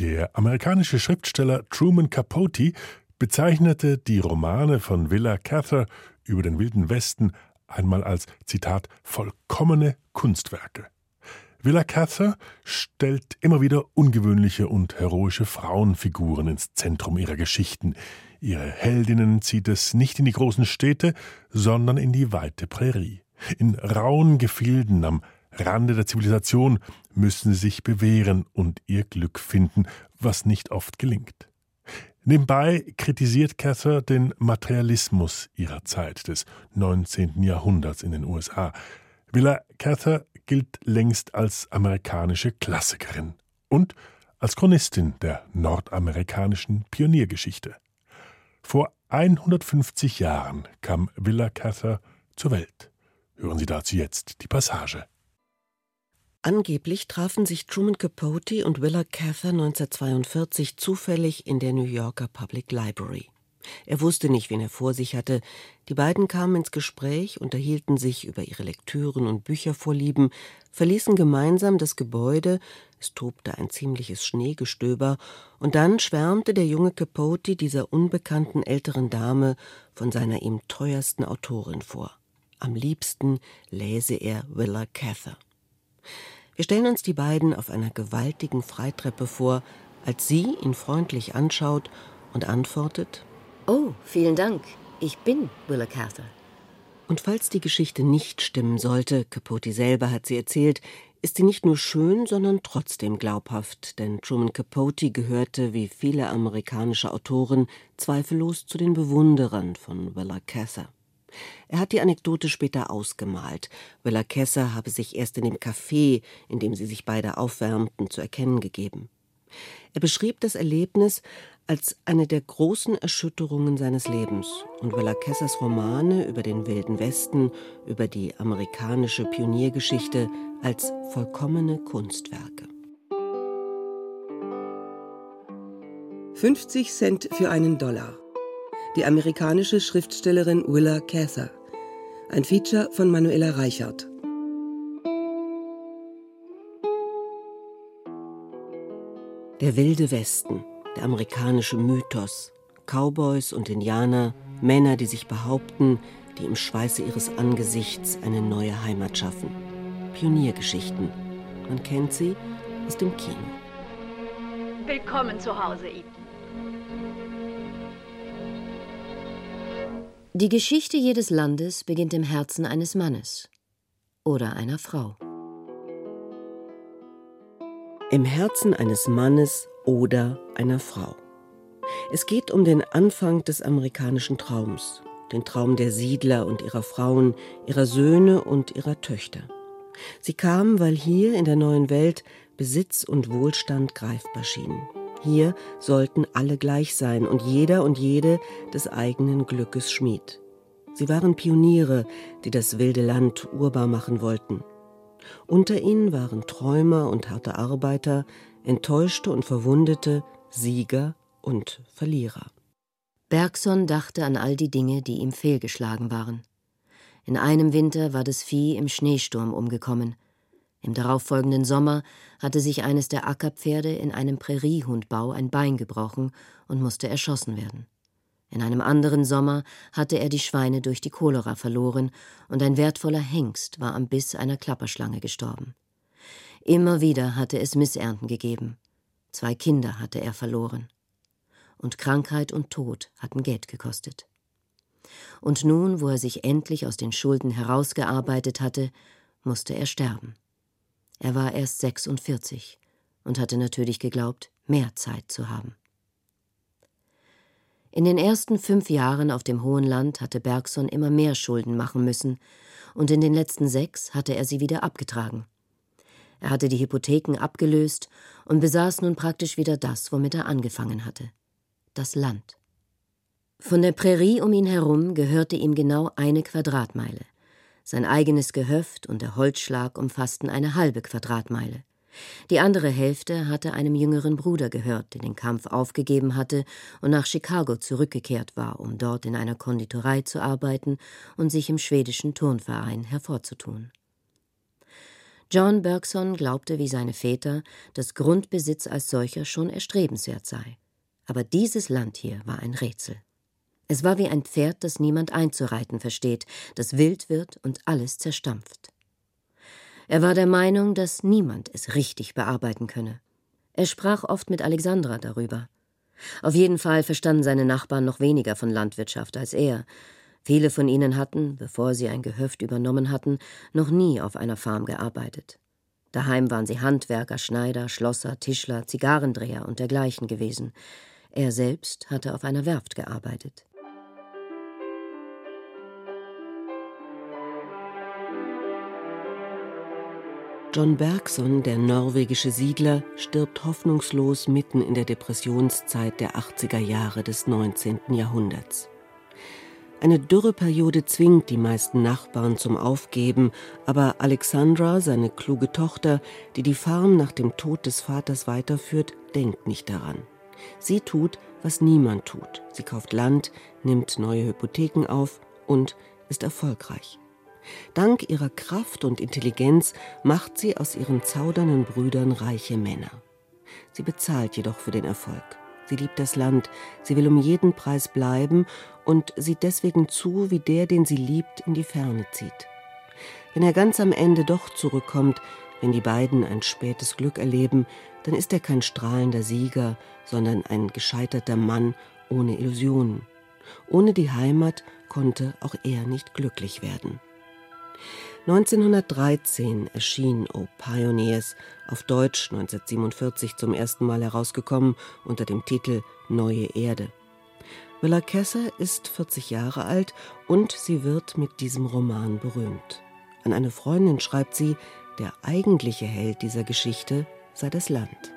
Der amerikanische Schriftsteller Truman Capote bezeichnete die Romane von Willa Cather über den Wilden Westen einmal als Zitat vollkommene Kunstwerke. Willa Cather stellt immer wieder ungewöhnliche und heroische Frauenfiguren ins Zentrum ihrer Geschichten. Ihre Heldinnen zieht es nicht in die großen Städte, sondern in die weite Prärie. In rauen Gefilden am Rande der Zivilisation müssen sie sich bewähren und ihr Glück finden, was nicht oft gelingt. Nebenbei kritisiert Cather den Materialismus ihrer Zeit des 19. Jahrhunderts in den USA. Willa Cather gilt längst als amerikanische Klassikerin und als Chronistin der nordamerikanischen Pioniergeschichte. Vor 150 Jahren kam Willa Cather zur Welt. Hören Sie dazu jetzt die Passage. Angeblich trafen sich Truman Capote und Willa Cather 1942 zufällig in der New Yorker Public Library. Er wusste nicht, wen er vor sich hatte. Die beiden kamen ins Gespräch, unterhielten sich über ihre Lektüren und Büchervorlieben, verließen gemeinsam das Gebäude, es tobte ein ziemliches Schneegestöber, und dann schwärmte der junge Capote dieser unbekannten älteren Dame von seiner ihm teuersten Autorin vor. Am liebsten läse er Willa Cather. Wir stellen uns die beiden auf einer gewaltigen Freitreppe vor, als sie ihn freundlich anschaut und antwortet: Oh, vielen Dank. Ich bin Willa Cather. Und falls die Geschichte nicht stimmen sollte, Capote selber hat sie erzählt, ist sie nicht nur schön, sondern trotzdem glaubhaft, denn Truman Capote gehörte, wie viele amerikanische Autoren, zweifellos zu den Bewunderern von Willa Cather. Er hat die Anekdote später ausgemalt. Willa Kesser habe sich erst in dem Café, in dem sie sich beide aufwärmten, zu erkennen gegeben. Er beschrieb das Erlebnis als eine der großen Erschütterungen seines Lebens und Willa Kessers Romane über den Wilden Westen, über die amerikanische Pioniergeschichte als vollkommene Kunstwerke. 50 Cent für einen Dollar die amerikanische Schriftstellerin Willa Cather. Ein Feature von Manuela Reichert. Der wilde Westen, der amerikanische Mythos, Cowboys und Indianer, Männer, die sich behaupten, die im Schweiße ihres Angesichts eine neue Heimat schaffen. Pioniergeschichten. Man kennt sie aus dem Kino. Willkommen zu Hause, Ethan. Die Geschichte jedes Landes beginnt im Herzen eines Mannes oder einer Frau. Im Herzen eines Mannes oder einer Frau. Es geht um den Anfang des amerikanischen Traums, den Traum der Siedler und ihrer Frauen, ihrer Söhne und ihrer Töchter. Sie kamen, weil hier in der neuen Welt Besitz und Wohlstand greifbar schienen. Hier sollten alle gleich sein und jeder und jede des eigenen Glückes Schmied. Sie waren Pioniere, die das wilde Land urbar machen wollten. Unter ihnen waren Träumer und harte Arbeiter, Enttäuschte und Verwundete, Sieger und Verlierer. Bergson dachte an all die Dinge, die ihm fehlgeschlagen waren. In einem Winter war das Vieh im Schneesturm umgekommen. Im darauffolgenden Sommer hatte sich eines der Ackerpferde in einem Präriehundbau ein Bein gebrochen und musste erschossen werden. In einem anderen Sommer hatte er die Schweine durch die Cholera verloren und ein wertvoller Hengst war am Biss einer Klapperschlange gestorben. Immer wieder hatte es Missernten gegeben. Zwei Kinder hatte er verloren. Und Krankheit und Tod hatten Geld gekostet. Und nun, wo er sich endlich aus den Schulden herausgearbeitet hatte, musste er sterben. Er war erst 46 und hatte natürlich geglaubt, mehr Zeit zu haben. In den ersten fünf Jahren auf dem Hohen Land hatte Bergson immer mehr Schulden machen müssen, und in den letzten sechs hatte er sie wieder abgetragen. Er hatte die Hypotheken abgelöst und besaß nun praktisch wieder das, womit er angefangen hatte das Land. Von der Prärie um ihn herum gehörte ihm genau eine Quadratmeile. Sein eigenes Gehöft und der Holzschlag umfassten eine halbe Quadratmeile. Die andere Hälfte hatte einem jüngeren Bruder gehört, der den Kampf aufgegeben hatte und nach Chicago zurückgekehrt war, um dort in einer Konditorei zu arbeiten und sich im schwedischen Turnverein hervorzutun. John Bergson glaubte wie seine Väter, dass Grundbesitz als solcher schon erstrebenswert sei. Aber dieses Land hier war ein Rätsel. Es war wie ein Pferd, das niemand einzureiten versteht, das wild wird und alles zerstampft. Er war der Meinung, dass niemand es richtig bearbeiten könne. Er sprach oft mit Alexandra darüber. Auf jeden Fall verstanden seine Nachbarn noch weniger von Landwirtschaft als er. Viele von ihnen hatten, bevor sie ein Gehöft übernommen hatten, noch nie auf einer Farm gearbeitet. Daheim waren sie Handwerker, Schneider, Schlosser, Tischler, Zigarrendreher und dergleichen gewesen. Er selbst hatte auf einer Werft gearbeitet. John Bergson, der norwegische Siedler, stirbt hoffnungslos mitten in der Depressionszeit der 80er Jahre des 19. Jahrhunderts. Eine Dürreperiode zwingt die meisten Nachbarn zum Aufgeben, aber Alexandra, seine kluge Tochter, die die Farm nach dem Tod des Vaters weiterführt, denkt nicht daran. Sie tut, was niemand tut. Sie kauft Land, nimmt neue Hypotheken auf und ist erfolgreich. Dank ihrer Kraft und Intelligenz macht sie aus ihren zaudernden Brüdern reiche Männer. Sie bezahlt jedoch für den Erfolg. Sie liebt das Land, sie will um jeden Preis bleiben und sieht deswegen zu, wie der, den sie liebt, in die Ferne zieht. Wenn er ganz am Ende doch zurückkommt, wenn die beiden ein spätes Glück erleben, dann ist er kein strahlender Sieger, sondern ein gescheiterter Mann ohne Illusionen. Ohne die Heimat konnte auch er nicht glücklich werden. 1913 erschien O Pioneers, auf Deutsch 1947 zum ersten Mal herausgekommen unter dem Titel Neue Erde. Willa Kesser ist 40 Jahre alt und sie wird mit diesem Roman berühmt. An eine Freundin schreibt sie, der eigentliche Held dieser Geschichte sei das Land.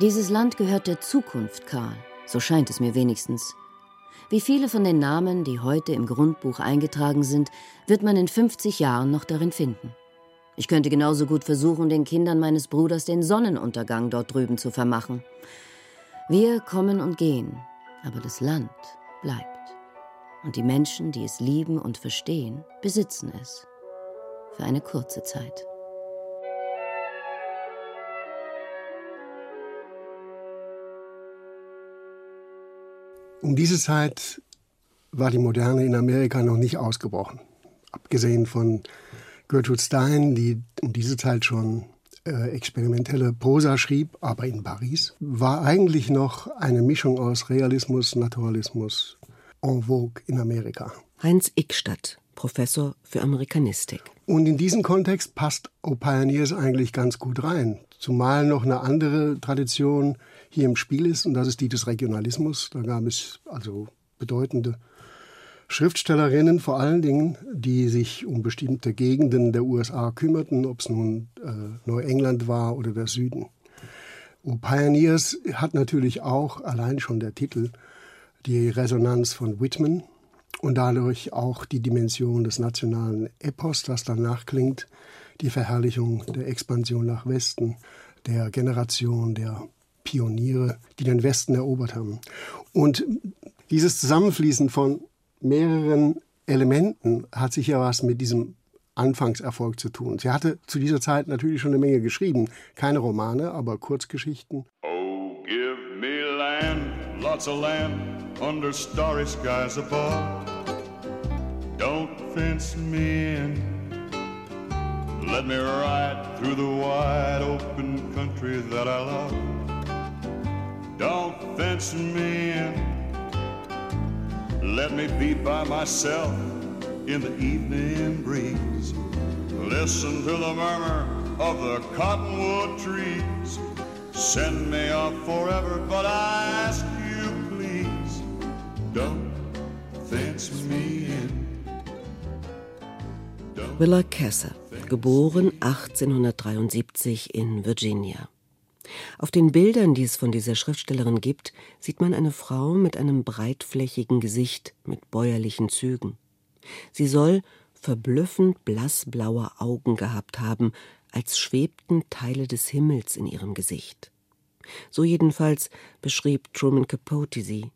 Dieses Land gehört der Zukunft, Karl. So scheint es mir wenigstens. Wie viele von den Namen, die heute im Grundbuch eingetragen sind, wird man in 50 Jahren noch darin finden. Ich könnte genauso gut versuchen, den Kindern meines Bruders den Sonnenuntergang dort drüben zu vermachen. Wir kommen und gehen, aber das Land bleibt. Und die Menschen, die es lieben und verstehen, besitzen es. Für eine kurze Zeit. Um diese Zeit war die Moderne in Amerika noch nicht ausgebrochen. Abgesehen von Gertrude Stein, die um diese Zeit schon äh, experimentelle Prosa schrieb, aber in Paris, war eigentlich noch eine Mischung aus Realismus, Naturalismus en vogue in Amerika. Heinz Ickstadt, Professor für Amerikanistik. Und in diesen Kontext passt O Pioneers eigentlich ganz gut rein. Zumal noch eine andere Tradition hier im Spiel ist, und das ist die des Regionalismus. Da gab es also bedeutende Schriftstellerinnen vor allen Dingen, die sich um bestimmte Gegenden der USA kümmerten, ob es nun äh, Neuengland war oder der Süden. O Pioneers hat natürlich auch, allein schon der Titel, die Resonanz von Whitman und dadurch auch die Dimension des nationalen Epos, das danach klingt, die Verherrlichung der Expansion nach Westen, der Generation der Pioniere, die den Westen erobert haben. Und dieses Zusammenfließen von mehreren Elementen hat sicher was mit diesem Anfangserfolg zu tun. Sie hatte zu dieser Zeit natürlich schon eine Menge geschrieben. Keine Romane, aber Kurzgeschichten. Oh, give me land, lots of land, under starry skies above. Fence me in. Let me ride through the wide open country that I love. Don't fence me in. Let me be by myself in the evening breeze. Listen to the murmur of the cottonwood trees. Send me off forever, but I ask you, please, don't fence me in. Willa Casser, geboren 1873 in Virginia. Auf den Bildern, die es von dieser Schriftstellerin gibt, sieht man eine Frau mit einem breitflächigen Gesicht mit bäuerlichen Zügen. Sie soll verblüffend blassblaue Augen gehabt haben, als schwebten Teile des Himmels in ihrem Gesicht. So jedenfalls beschrieb Truman Capote sie.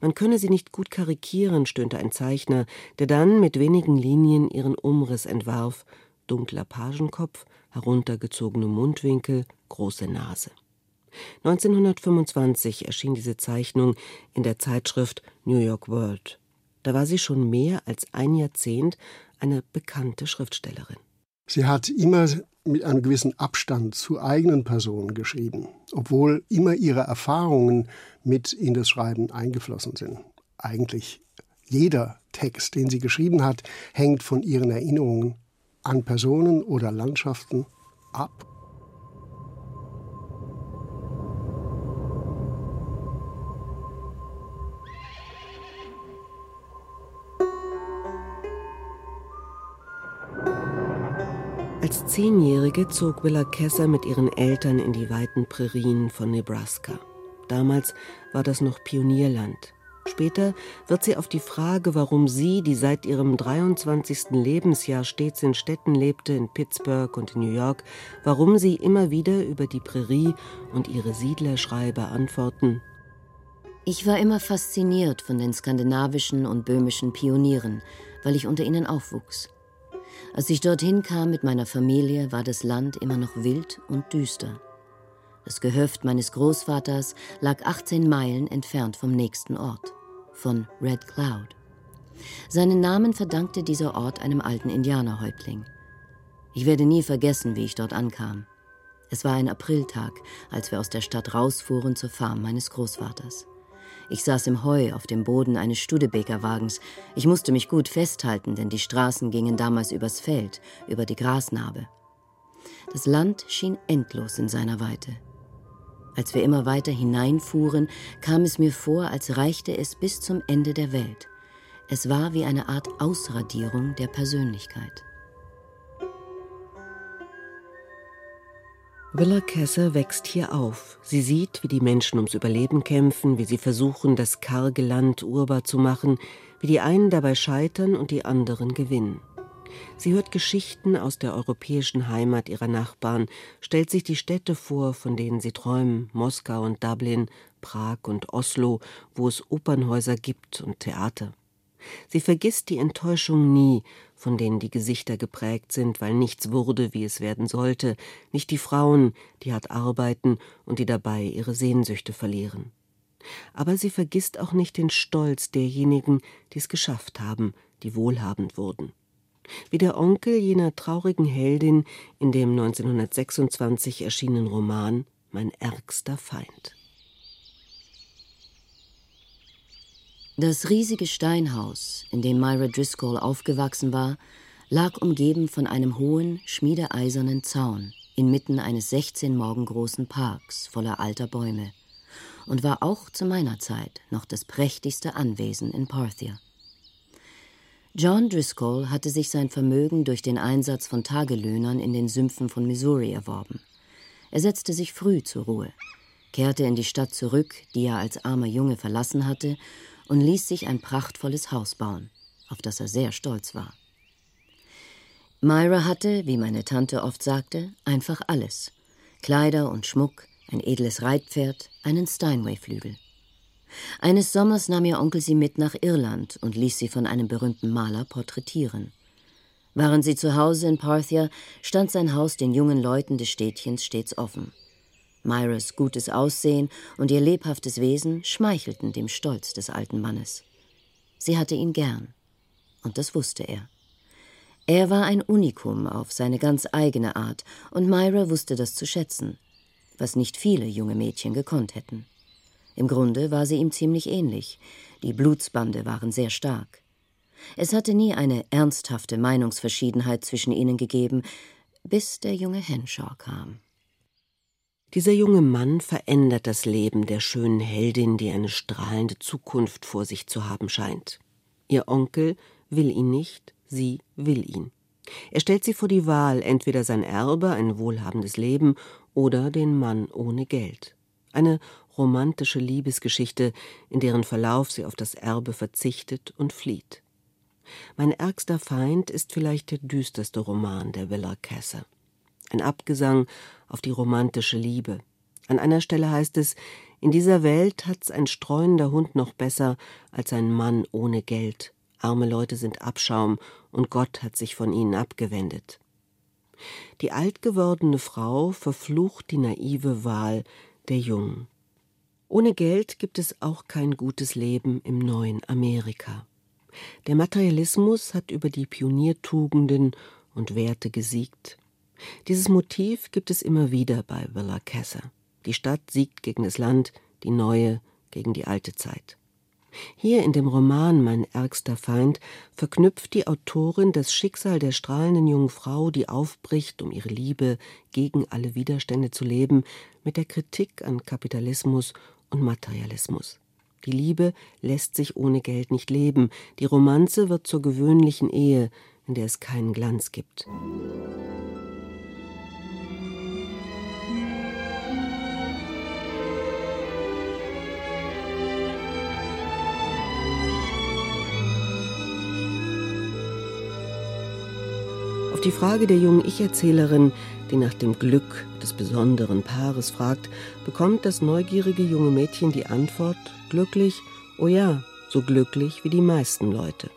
Man könne sie nicht gut karikieren, stöhnte ein Zeichner, der dann mit wenigen Linien ihren Umriss entwarf: dunkler Pagenkopf, heruntergezogene Mundwinkel, große Nase. 1925 erschien diese Zeichnung in der Zeitschrift New York World. Da war sie schon mehr als ein Jahrzehnt eine bekannte Schriftstellerin. Sie hat immer mit einem gewissen Abstand zu eigenen Personen geschrieben, obwohl immer ihre Erfahrungen mit in das Schreiben eingeflossen sind. Eigentlich jeder Text, den sie geschrieben hat, hängt von ihren Erinnerungen an Personen oder Landschaften ab Als Zehnjährige zog Willa Kesser mit ihren Eltern in die weiten Prärien von Nebraska. Damals war das noch Pionierland. Später wird sie auf die Frage, warum sie, die seit ihrem 23. Lebensjahr stets in Städten lebte, in Pittsburgh und in New York, warum sie immer wieder über die Prärie und ihre Siedler schreibe, antworten: Ich war immer fasziniert von den skandinavischen und böhmischen Pionieren, weil ich unter ihnen aufwuchs. Als ich dorthin kam mit meiner Familie, war das Land immer noch wild und düster. Das Gehöft meines Großvaters lag 18 Meilen entfernt vom nächsten Ort, von Red Cloud. Seinen Namen verdankte dieser Ort einem alten Indianerhäuptling. Ich werde nie vergessen, wie ich dort ankam. Es war ein Apriltag, als wir aus der Stadt rausfuhren zur Farm meines Großvaters. Ich saß im Heu auf dem Boden eines Studebakerwagens. Ich musste mich gut festhalten, denn die Straßen gingen damals übers Feld, über die Grasnarbe. Das Land schien endlos in seiner Weite. Als wir immer weiter hineinfuhren, kam es mir vor, als reichte es bis zum Ende der Welt. Es war wie eine Art Ausradierung der Persönlichkeit. Willa Kesser wächst hier auf. Sie sieht, wie die Menschen ums Überleben kämpfen, wie sie versuchen, das karge Land urbar zu machen, wie die einen dabei scheitern und die anderen gewinnen. Sie hört Geschichten aus der europäischen Heimat ihrer Nachbarn, stellt sich die Städte vor, von denen sie träumen, Moskau und Dublin, Prag und Oslo, wo es Opernhäuser gibt und Theater. Sie vergisst die Enttäuschung nie, von denen die Gesichter geprägt sind, weil nichts wurde, wie es werden sollte, nicht die Frauen, die hart arbeiten und die dabei ihre Sehnsüchte verlieren. Aber sie vergisst auch nicht den Stolz derjenigen, die es geschafft haben, die wohlhabend wurden. Wie der Onkel jener traurigen Heldin in dem 1926 erschienenen Roman Mein ärgster Feind. Das riesige Steinhaus, in dem Myra Driscoll aufgewachsen war, lag umgeben von einem hohen, schmiedeeisernen Zaun inmitten eines 16 Morgen großen Parks voller alter Bäume und war auch zu meiner Zeit noch das prächtigste Anwesen in Parthia. John Driscoll hatte sich sein Vermögen durch den Einsatz von Tagelöhnern in den Sümpfen von Missouri erworben. Er setzte sich früh zur Ruhe, kehrte in die Stadt zurück, die er als armer Junge verlassen hatte, und ließ sich ein prachtvolles Haus bauen, auf das er sehr stolz war. Myra hatte, wie meine Tante oft sagte, einfach alles. Kleider und Schmuck, ein edles Reitpferd, einen Steinway-Flügel. Eines Sommers nahm ihr Onkel sie mit nach Irland und ließ sie von einem berühmten Maler porträtieren. Waren sie zu Hause in Parthia, stand sein Haus den jungen Leuten des Städtchens stets offen. Myras gutes Aussehen und ihr lebhaftes Wesen schmeichelten dem Stolz des alten Mannes. Sie hatte ihn gern, und das wusste er. Er war ein Unikum auf seine ganz eigene Art, und Myra wusste das zu schätzen, was nicht viele junge Mädchen gekonnt hätten. Im Grunde war sie ihm ziemlich ähnlich, die Blutsbande waren sehr stark. Es hatte nie eine ernsthafte Meinungsverschiedenheit zwischen ihnen gegeben, bis der junge Henshaw kam. Dieser junge Mann verändert das Leben der schönen Heldin, die eine strahlende Zukunft vor sich zu haben scheint. Ihr Onkel will ihn nicht, sie will ihn. Er stellt sie vor die Wahl, entweder sein Erbe, ein wohlhabendes Leben, oder den Mann ohne Geld. Eine romantische Liebesgeschichte, in deren Verlauf sie auf das Erbe verzichtet und flieht. Mein ärgster Feind ist vielleicht der düsterste Roman der Villa Casser ein Abgesang auf die romantische Liebe. An einer Stelle heißt es, In dieser Welt hat's ein streunender Hund noch besser als ein Mann ohne Geld. Arme Leute sind Abschaum und Gott hat sich von ihnen abgewendet. Die alt gewordene Frau verflucht die naive Wahl der Jungen. Ohne Geld gibt es auch kein gutes Leben im neuen Amerika. Der Materialismus hat über die Pioniertugenden und Werte gesiegt. Dieses Motiv gibt es immer wieder bei Willa Casser. Die Stadt siegt gegen das Land, die neue gegen die alte Zeit. Hier in dem Roman Mein ärgster Feind verknüpft die Autorin das Schicksal der strahlenden jungen Frau, die aufbricht, um ihre Liebe gegen alle Widerstände zu leben, mit der Kritik an Kapitalismus und Materialismus. Die Liebe lässt sich ohne Geld nicht leben, die Romanze wird zur gewöhnlichen Ehe, in der es keinen Glanz gibt. Die Frage der jungen Ich-Erzählerin, die nach dem Glück des besonderen Paares fragt, bekommt das neugierige junge Mädchen die Antwort: glücklich, oh ja, so glücklich wie die meisten Leute.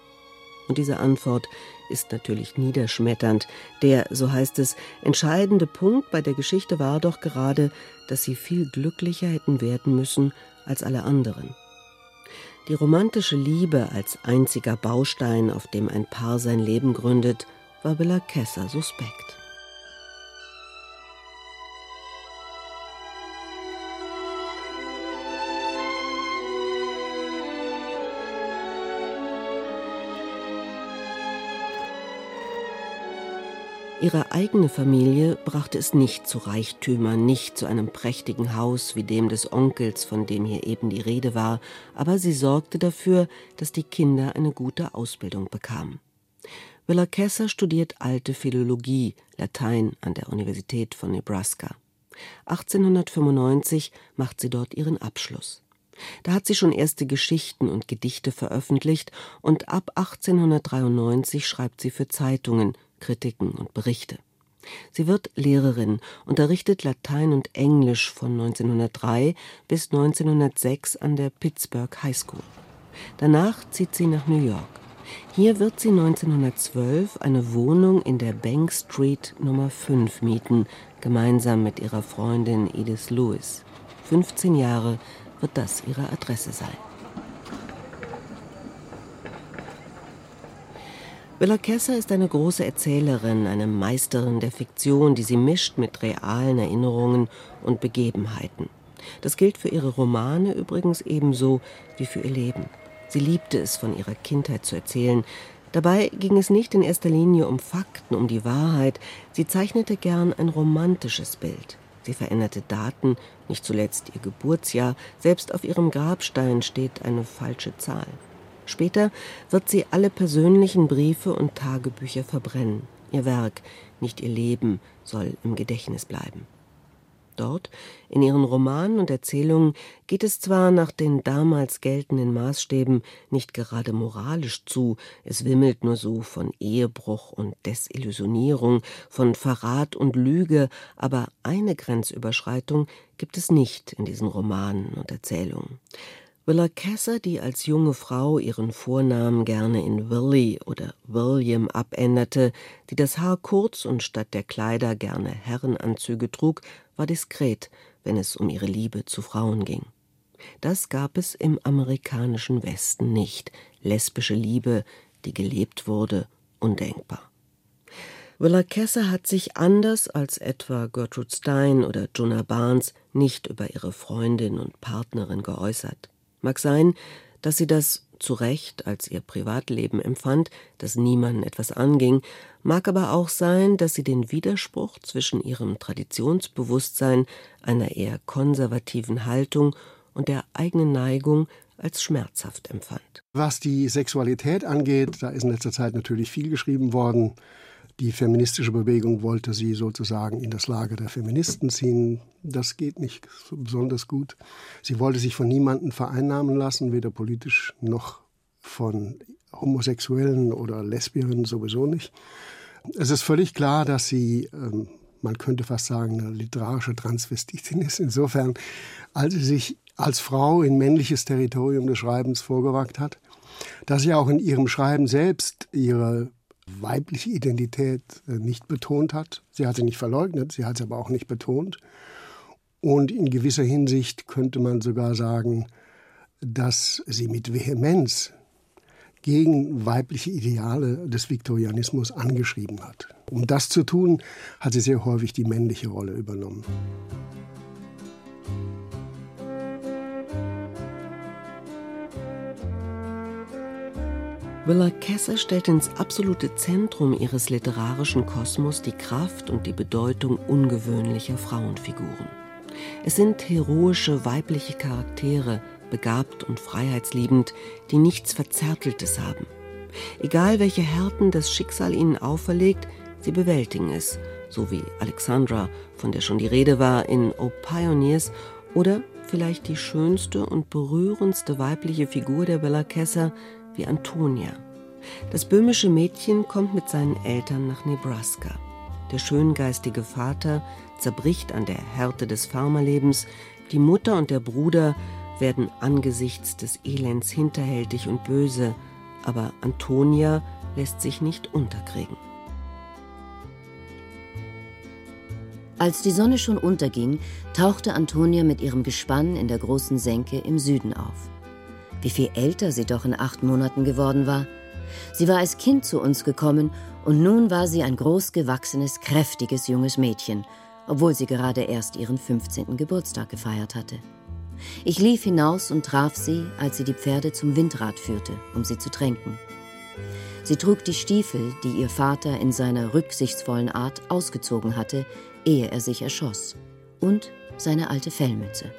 Und diese Antwort ist natürlich niederschmetternd. Der, so heißt es, entscheidende Punkt bei der Geschichte war doch gerade, dass sie viel glücklicher hätten werden müssen als alle anderen. Die romantische Liebe als einziger Baustein, auf dem ein Paar sein Leben gründet, war Villa Kessa suspekt. Ihre eigene Familie brachte es nicht zu Reichtümern, nicht zu einem prächtigen Haus wie dem des Onkels, von dem hier eben die Rede war, aber sie sorgte dafür, dass die Kinder eine gute Ausbildung bekamen. Willa Kesser studiert alte Philologie, Latein an der Universität von Nebraska. 1895 macht sie dort ihren Abschluss. Da hat sie schon erste Geschichten und Gedichte veröffentlicht und ab 1893 schreibt sie für Zeitungen, Kritiken und Berichte. Sie wird Lehrerin, unterrichtet Latein und Englisch von 1903 bis 1906 an der Pittsburgh High School. Danach zieht sie nach New York. Hier wird sie 1912 eine Wohnung in der Bank Street Nummer 5 mieten, gemeinsam mit ihrer Freundin Edith Lewis. 15 Jahre wird das ihre Adresse sein. Willa Kesser ist eine große Erzählerin, eine Meisterin der Fiktion, die sie mischt mit realen Erinnerungen und Begebenheiten. Das gilt für ihre Romane übrigens ebenso wie für ihr Leben. Sie liebte es, von ihrer Kindheit zu erzählen. Dabei ging es nicht in erster Linie um Fakten, um die Wahrheit. Sie zeichnete gern ein romantisches Bild. Sie veränderte Daten, nicht zuletzt ihr Geburtsjahr. Selbst auf ihrem Grabstein steht eine falsche Zahl. Später wird sie alle persönlichen Briefe und Tagebücher verbrennen. Ihr Werk, nicht ihr Leben, soll im Gedächtnis bleiben. Dort, in ihren Romanen und Erzählungen, geht es zwar nach den damals geltenden Maßstäben nicht gerade moralisch zu, es wimmelt nur so von Ehebruch und Desillusionierung, von Verrat und Lüge, aber eine Grenzüberschreitung gibt es nicht in diesen Romanen und Erzählungen. Willa Casser, die als junge Frau ihren Vornamen gerne in Willie oder William abänderte, die das Haar kurz und statt der Kleider gerne Herrenanzüge trug, war diskret, wenn es um ihre Liebe zu Frauen ging. Das gab es im amerikanischen Westen nicht. Lesbische Liebe, die gelebt wurde, undenkbar. Willa Casser hat sich anders als etwa Gertrude Stein oder Jonah Barnes nicht über ihre Freundin und Partnerin geäußert. Mag sein, dass sie das zu Recht als ihr Privatleben empfand, das niemanden etwas anging, mag aber auch sein, dass sie den Widerspruch zwischen ihrem Traditionsbewusstsein, einer eher konservativen Haltung und der eigenen Neigung als schmerzhaft empfand. Was die Sexualität angeht, da ist in letzter Zeit natürlich viel geschrieben worden. Die feministische Bewegung wollte sie sozusagen in das Lager der Feministen ziehen. Das geht nicht so besonders gut. Sie wollte sich von niemandem vereinnahmen lassen, weder politisch noch von Homosexuellen oder Lesbierinnen sowieso nicht. Es ist völlig klar, dass sie, ähm, man könnte fast sagen, eine literarische Transvestitin ist. Insofern, als sie sich als Frau in männliches Territorium des Schreibens vorgewagt hat, dass sie auch in ihrem Schreiben selbst ihre weibliche Identität äh, nicht betont hat. Sie hat sie nicht verleugnet, sie hat sie aber auch nicht betont. Und in gewisser Hinsicht könnte man sogar sagen, dass sie mit Vehemenz gegen weibliche Ideale des Viktorianismus angeschrieben hat. Um das zu tun, hat sie sehr häufig die männliche Rolle übernommen. Willa Kesser stellt ins absolute Zentrum ihres literarischen Kosmos die Kraft und die Bedeutung ungewöhnlicher Frauenfiguren. Es sind heroische weibliche Charaktere, begabt und freiheitsliebend, die nichts Verzärteltes haben. Egal welche Härten das Schicksal ihnen auferlegt, sie bewältigen es, so wie Alexandra, von der schon die Rede war in O Pioneers, oder vielleicht die schönste und berührendste weibliche Figur der Bella Kesser, wie Antonia. Das böhmische Mädchen kommt mit seinen Eltern nach Nebraska. Der schöngeistige Vater zerbricht an der Härte des Farmerlebens, die Mutter und der Bruder werden angesichts des Elends hinterhältig und böse, aber Antonia lässt sich nicht unterkriegen. Als die Sonne schon unterging, tauchte Antonia mit ihrem Gespann in der großen Senke im Süden auf. Wie viel älter sie doch in acht Monaten geworden war. Sie war als Kind zu uns gekommen und nun war sie ein großgewachsenes, kräftiges junges Mädchen, obwohl sie gerade erst ihren 15. Geburtstag gefeiert hatte. Ich lief hinaus und traf sie, als sie die Pferde zum Windrad führte, um sie zu tränken. Sie trug die Stiefel, die ihr Vater in seiner rücksichtsvollen Art ausgezogen hatte, ehe er sich erschoss, und seine alte Fellmütze.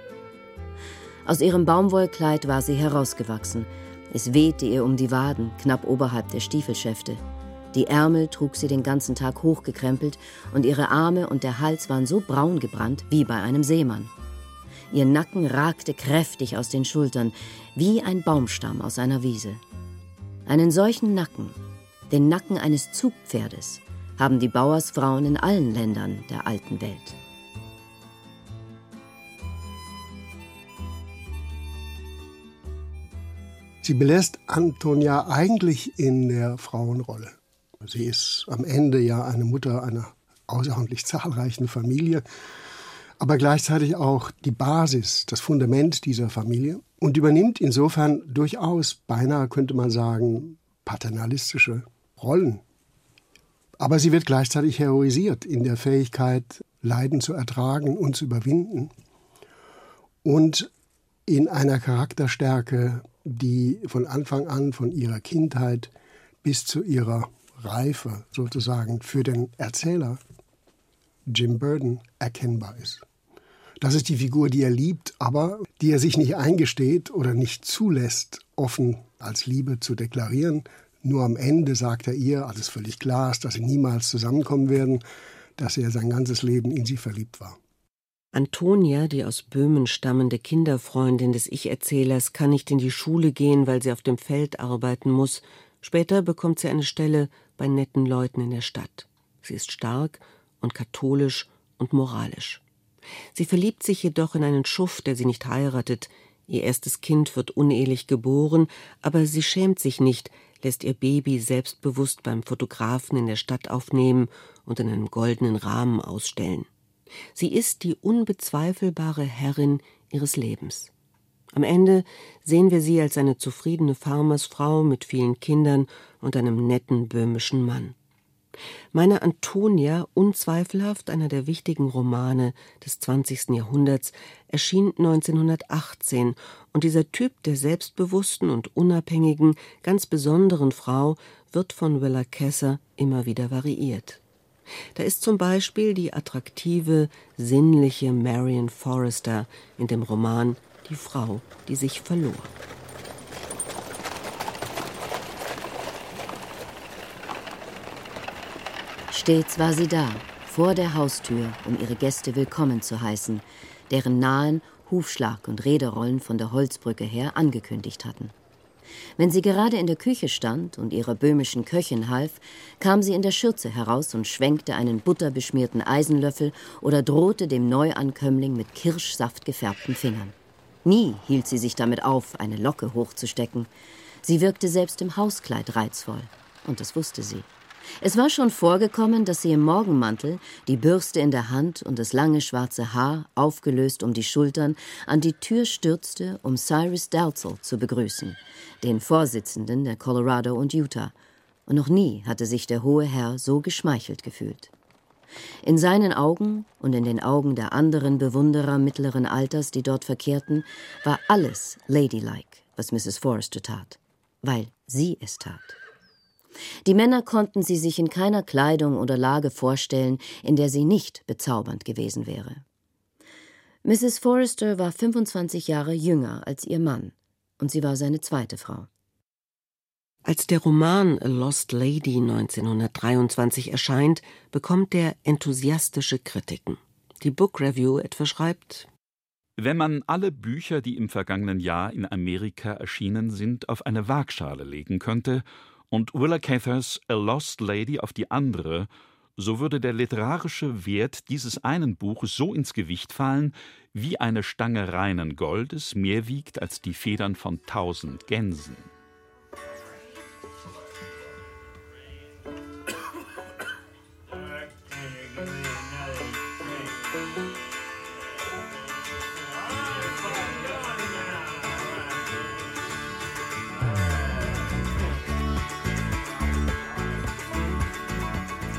Aus ihrem Baumwollkleid war sie herausgewachsen. Es wehte ihr um die Waden, knapp oberhalb der Stiefelschäfte. Die Ärmel trug sie den ganzen Tag hochgekrempelt und ihre Arme und der Hals waren so braun gebrannt wie bei einem Seemann. Ihr Nacken ragte kräftig aus den Schultern, wie ein Baumstamm aus einer Wiese. Einen solchen Nacken, den Nacken eines Zugpferdes, haben die Bauersfrauen in allen Ländern der alten Welt. Sie belässt Antonia eigentlich in der Frauenrolle. Sie ist am Ende ja eine Mutter einer außerordentlich zahlreichen Familie, aber gleichzeitig auch die Basis, das Fundament dieser Familie und übernimmt insofern durchaus, beinahe könnte man sagen, paternalistische Rollen. Aber sie wird gleichzeitig heroisiert in der Fähigkeit, Leiden zu ertragen und zu überwinden und in einer Charakterstärke, die von Anfang an, von ihrer Kindheit bis zu ihrer Reife sozusagen für den Erzähler Jim Burden erkennbar ist. Das ist die Figur, die er liebt, aber die er sich nicht eingesteht oder nicht zulässt, offen als Liebe zu deklarieren. Nur am Ende sagt er ihr, als es völlig klar ist, dass sie niemals zusammenkommen werden, dass er sein ganzes Leben in sie verliebt war. Antonia, die aus Böhmen stammende Kinderfreundin des Ich-Erzählers, kann nicht in die Schule gehen, weil sie auf dem Feld arbeiten muss. Später bekommt sie eine Stelle bei netten Leuten in der Stadt. Sie ist stark und katholisch und moralisch. Sie verliebt sich jedoch in einen Schuft, der sie nicht heiratet. Ihr erstes Kind wird unehelich geboren, aber sie schämt sich nicht, lässt ihr Baby selbstbewusst beim Fotografen in der Stadt aufnehmen und in einem goldenen Rahmen ausstellen. Sie ist die unbezweifelbare Herrin ihres Lebens. Am Ende sehen wir sie als eine zufriedene Farmersfrau mit vielen Kindern und einem netten böhmischen Mann. Meine Antonia, unzweifelhaft einer der wichtigen Romane des 20. Jahrhunderts, erschien 1918 und dieser Typ der selbstbewussten und unabhängigen, ganz besonderen Frau wird von Willa Kesser immer wieder variiert. Da ist zum Beispiel die attraktive, sinnliche Marion Forrester in dem Roman Die Frau, die sich verlor. Stets war sie da, vor der Haustür, um ihre Gäste willkommen zu heißen, deren nahen Hufschlag und Räderrollen von der Holzbrücke her angekündigt hatten. Wenn sie gerade in der Küche stand und ihrer böhmischen Köchin half, kam sie in der Schürze heraus und schwenkte einen butterbeschmierten Eisenlöffel oder drohte dem Neuankömmling mit Kirschsaft gefärbten Fingern. Nie hielt sie sich damit auf, eine Locke hochzustecken. Sie wirkte selbst im Hauskleid reizvoll. Und das wusste sie. Es war schon vorgekommen, dass sie im Morgenmantel, die Bürste in der Hand und das lange schwarze Haar, aufgelöst um die Schultern, an die Tür stürzte, um Cyrus Dalzell zu begrüßen, den Vorsitzenden der Colorado und Utah. Und noch nie hatte sich der hohe Herr so geschmeichelt gefühlt. In seinen Augen und in den Augen der anderen Bewunderer mittleren Alters, die dort verkehrten, war alles ladylike, was Mrs. Forrester tat, weil sie es tat. Die Männer konnten sie sich in keiner Kleidung oder Lage vorstellen, in der sie nicht bezaubernd gewesen wäre. Mrs. Forrester war 25 Jahre jünger als ihr Mann, und sie war seine zweite Frau. Als der Roman A Lost Lady 1923 erscheint, bekommt er enthusiastische Kritiken. Die Book Review etwa schreibt Wenn man alle Bücher, die im vergangenen Jahr in Amerika erschienen sind, auf eine Waagschale legen könnte und Willa Cathers A Lost Lady auf die andere, so würde der literarische Wert dieses einen Buches so ins Gewicht fallen, wie eine Stange reinen Goldes mehr wiegt als die Federn von tausend Gänsen.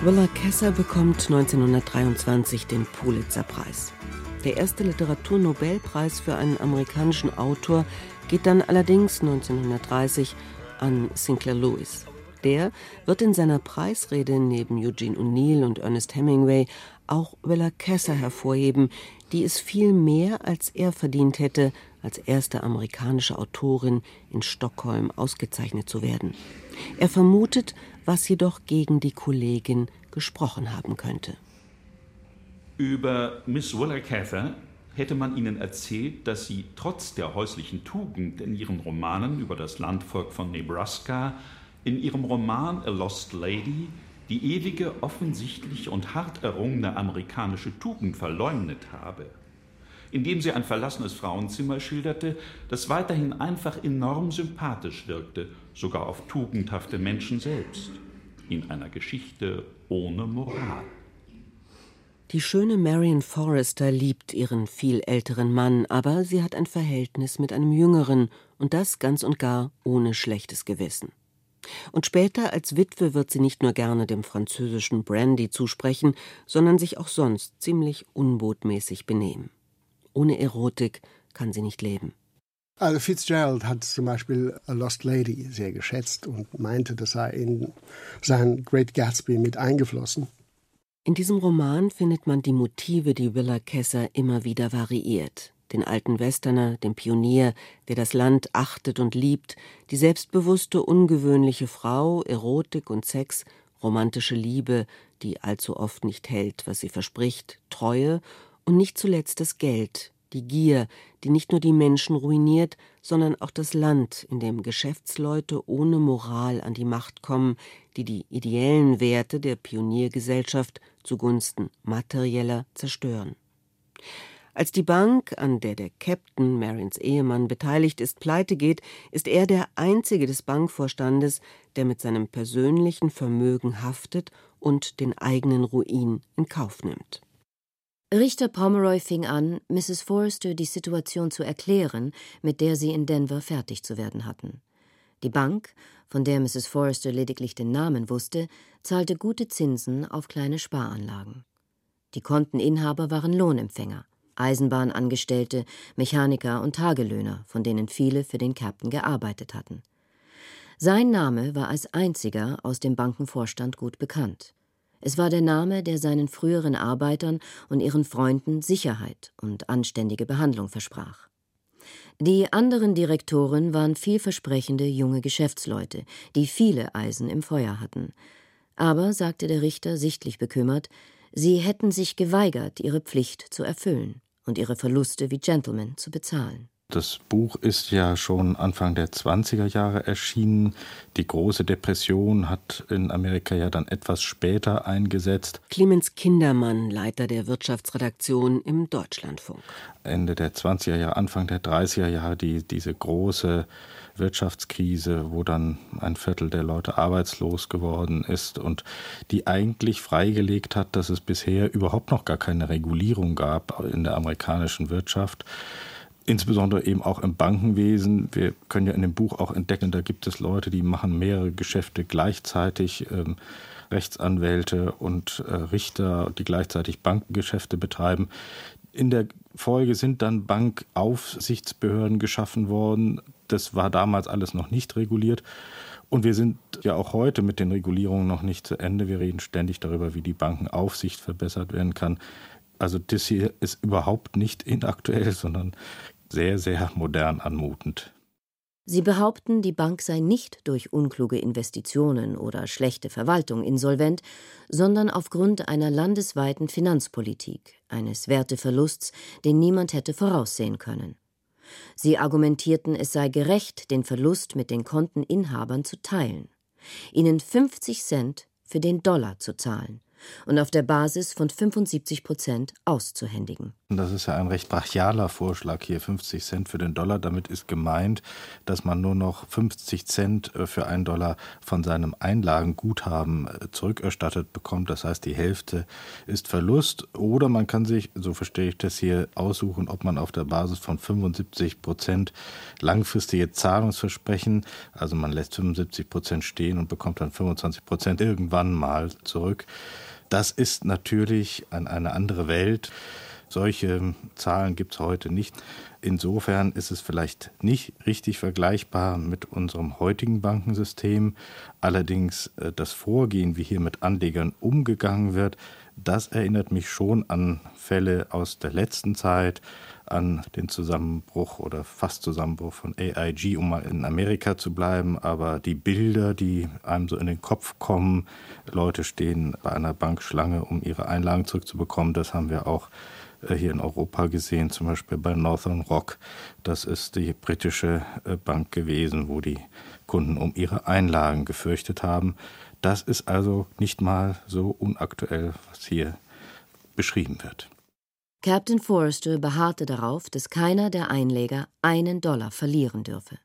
Willa Kesser bekommt 1923 den Pulitzer-Preis. Der erste Literaturnobelpreis für einen amerikanischen Autor geht dann allerdings 1930 an Sinclair Lewis. Der wird in seiner Preisrede neben Eugene O'Neill und Ernest Hemingway auch Willa Kesser hervorheben, die es viel mehr als er verdient hätte, als erste amerikanische Autorin in Stockholm ausgezeichnet zu werden. Er vermutet, was jedoch gegen die Kollegin gesprochen haben könnte. Über Miss Willa Cather hätte man ihnen erzählt, dass sie trotz der häuslichen Tugend in ihren Romanen über das Landvolk von Nebraska, in ihrem Roman A Lost Lady die ewige, offensichtlich und hart errungene amerikanische Tugend verleumdet habe indem sie ein verlassenes Frauenzimmer schilderte, das weiterhin einfach enorm sympathisch wirkte, sogar auf tugendhafte Menschen selbst, in einer Geschichte ohne Moral. Die schöne Marion Forrester liebt ihren viel älteren Mann, aber sie hat ein Verhältnis mit einem jüngeren, und das ganz und gar ohne schlechtes Gewissen. Und später als Witwe wird sie nicht nur gerne dem französischen Brandy zusprechen, sondern sich auch sonst ziemlich unbotmäßig benehmen. Ohne Erotik kann sie nicht leben. Also Fitzgerald hat zum Beispiel A Lost Lady sehr geschätzt und meinte, das sei in sein Great Gatsby mit eingeflossen. In diesem Roman findet man die Motive, die Willa Kesser immer wieder variiert. Den alten Westerner, den Pionier, der das Land achtet und liebt, die selbstbewusste, ungewöhnliche Frau, Erotik und Sex, romantische Liebe, die allzu oft nicht hält, was sie verspricht, Treue und nicht zuletzt das Geld, die Gier, die nicht nur die Menschen ruiniert, sondern auch das Land, in dem Geschäftsleute ohne Moral an die Macht kommen, die die ideellen Werte der Pioniergesellschaft zugunsten materieller zerstören. Als die Bank, an der der Captain, Marions Ehemann, beteiligt ist, pleite geht, ist er der einzige des Bankvorstandes, der mit seinem persönlichen Vermögen haftet und den eigenen Ruin in Kauf nimmt. Richter Pomeroy fing an, Mrs. Forrester die Situation zu erklären, mit der sie in Denver fertig zu werden hatten. Die Bank, von der Mrs. Forrester lediglich den Namen wusste, zahlte gute Zinsen auf kleine Sparanlagen. Die Konteninhaber waren Lohnempfänger, Eisenbahnangestellte, Mechaniker und Tagelöhner, von denen viele für den Captain gearbeitet hatten. Sein Name war als einziger aus dem Bankenvorstand gut bekannt. Es war der Name, der seinen früheren Arbeitern und ihren Freunden Sicherheit und anständige Behandlung versprach. Die anderen Direktoren waren vielversprechende junge Geschäftsleute, die viele Eisen im Feuer hatten. Aber, sagte der Richter sichtlich bekümmert, sie hätten sich geweigert, ihre Pflicht zu erfüllen und ihre Verluste wie Gentlemen zu bezahlen. Das Buch ist ja schon Anfang der 20er Jahre erschienen. Die große Depression hat in Amerika ja dann etwas später eingesetzt. Clemens Kindermann, Leiter der Wirtschaftsredaktion im Deutschlandfunk. Ende der 20er Jahre, Anfang der 30er Jahre, die, diese große Wirtschaftskrise, wo dann ein Viertel der Leute arbeitslos geworden ist und die eigentlich freigelegt hat, dass es bisher überhaupt noch gar keine Regulierung gab in der amerikanischen Wirtschaft insbesondere eben auch im Bankenwesen. Wir können ja in dem Buch auch entdecken, da gibt es Leute, die machen mehrere Geschäfte gleichzeitig, ähm, Rechtsanwälte und äh, Richter, die gleichzeitig Bankengeschäfte betreiben. In der Folge sind dann Bankaufsichtsbehörden geschaffen worden. Das war damals alles noch nicht reguliert. Und wir sind ja auch heute mit den Regulierungen noch nicht zu Ende. Wir reden ständig darüber, wie die Bankenaufsicht verbessert werden kann. Also das hier ist überhaupt nicht inaktuell, sondern sehr, sehr modern anmutend. Sie behaupten, die Bank sei nicht durch unkluge Investitionen oder schlechte Verwaltung insolvent, sondern aufgrund einer landesweiten Finanzpolitik, eines Werteverlusts, den niemand hätte voraussehen können. Sie argumentierten, es sei gerecht, den Verlust mit den Konteninhabern zu teilen, ihnen 50 Cent für den Dollar zu zahlen und auf der Basis von 75 Prozent auszuhändigen. Das ist ja ein recht brachialer Vorschlag hier, 50 Cent für den Dollar. Damit ist gemeint, dass man nur noch 50 Cent äh, für einen Dollar von seinem Einlagenguthaben äh, zurückerstattet bekommt. Das heißt, die Hälfte ist Verlust. Oder man kann sich, so verstehe ich das hier, aussuchen, ob man auf der Basis von 75 Prozent langfristige Zahlungsversprechen, also man lässt 75 Prozent stehen und bekommt dann 25 Prozent irgendwann mal zurück. Das ist natürlich eine andere Welt. Solche Zahlen gibt es heute nicht. Insofern ist es vielleicht nicht richtig vergleichbar mit unserem heutigen Bankensystem. Allerdings äh, das Vorgehen, wie hier mit Anlegern umgegangen wird, das erinnert mich schon an Fälle aus der letzten Zeit, an den Zusammenbruch oder fast Zusammenbruch von AIG, um mal in Amerika zu bleiben. Aber die Bilder, die einem so in den Kopf kommen, Leute stehen bei einer Bankschlange, um ihre Einlagen zurückzubekommen, das haben wir auch äh, hier in Europa gesehen, zum Beispiel bei Northern Rock. Das ist die britische äh, Bank gewesen, wo die Kunden um ihre Einlagen gefürchtet haben. Das ist also nicht mal so unaktuell, was hier beschrieben wird. Captain Forrester beharrte darauf, dass keiner der Einleger einen Dollar verlieren dürfe.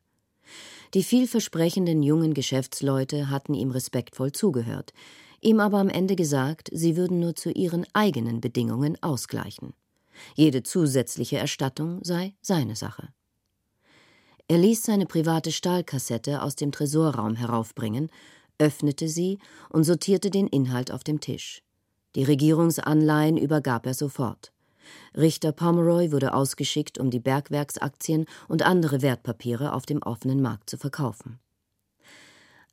Die vielversprechenden jungen Geschäftsleute hatten ihm respektvoll zugehört, ihm aber am Ende gesagt, sie würden nur zu ihren eigenen Bedingungen ausgleichen. Jede zusätzliche Erstattung sei seine Sache. Er ließ seine private Stahlkassette aus dem Tresorraum heraufbringen, öffnete sie und sortierte den Inhalt auf dem Tisch. Die Regierungsanleihen übergab er sofort. Richter Pomeroy wurde ausgeschickt, um die Bergwerksaktien und andere Wertpapiere auf dem offenen Markt zu verkaufen.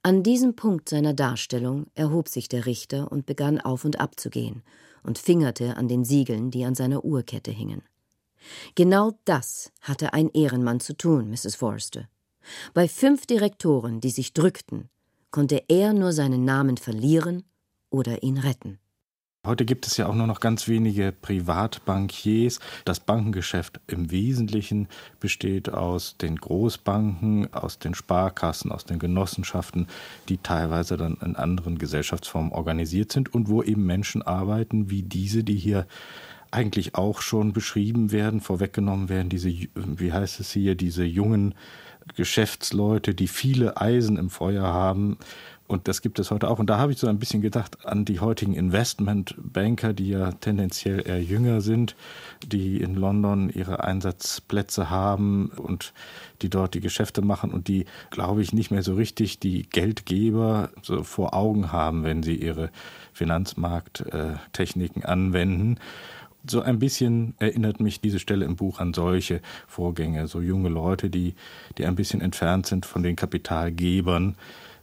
An diesem Punkt seiner Darstellung erhob sich der Richter und begann auf und ab zu gehen und fingerte an den Siegeln, die an seiner Uhrkette hingen. Genau das hatte ein Ehrenmann zu tun, Mrs. Forrester. Bei fünf Direktoren, die sich drückten, konnte er nur seinen Namen verlieren oder ihn retten. Heute gibt es ja auch nur noch ganz wenige Privatbankiers. Das Bankengeschäft im Wesentlichen besteht aus den Großbanken, aus den Sparkassen, aus den Genossenschaften, die teilweise dann in anderen Gesellschaftsformen organisiert sind und wo eben Menschen arbeiten wie diese, die hier eigentlich auch schon beschrieben werden, vorweggenommen werden, diese, wie heißt es hier, diese jungen Geschäftsleute, die viele Eisen im Feuer haben und das gibt es heute auch. Und da habe ich so ein bisschen gedacht an die heutigen Investmentbanker, die ja tendenziell eher jünger sind, die in London ihre Einsatzplätze haben und die dort die Geschäfte machen und die, glaube ich, nicht mehr so richtig die Geldgeber so vor Augen haben, wenn sie ihre Finanzmarkttechniken anwenden. So ein bisschen erinnert mich diese Stelle im Buch an solche Vorgänge, so junge Leute, die, die ein bisschen entfernt sind von den Kapitalgebern,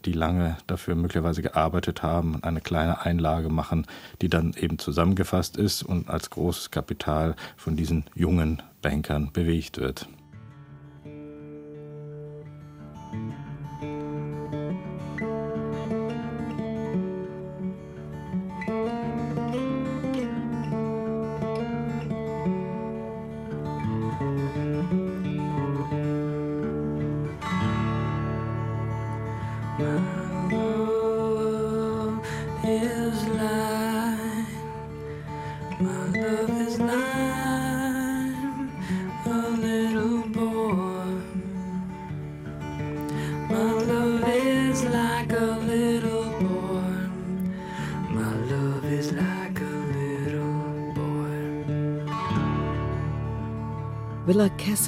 die lange dafür möglicherweise gearbeitet haben und eine kleine Einlage machen, die dann eben zusammengefasst ist und als großes Kapital von diesen jungen Bankern bewegt wird.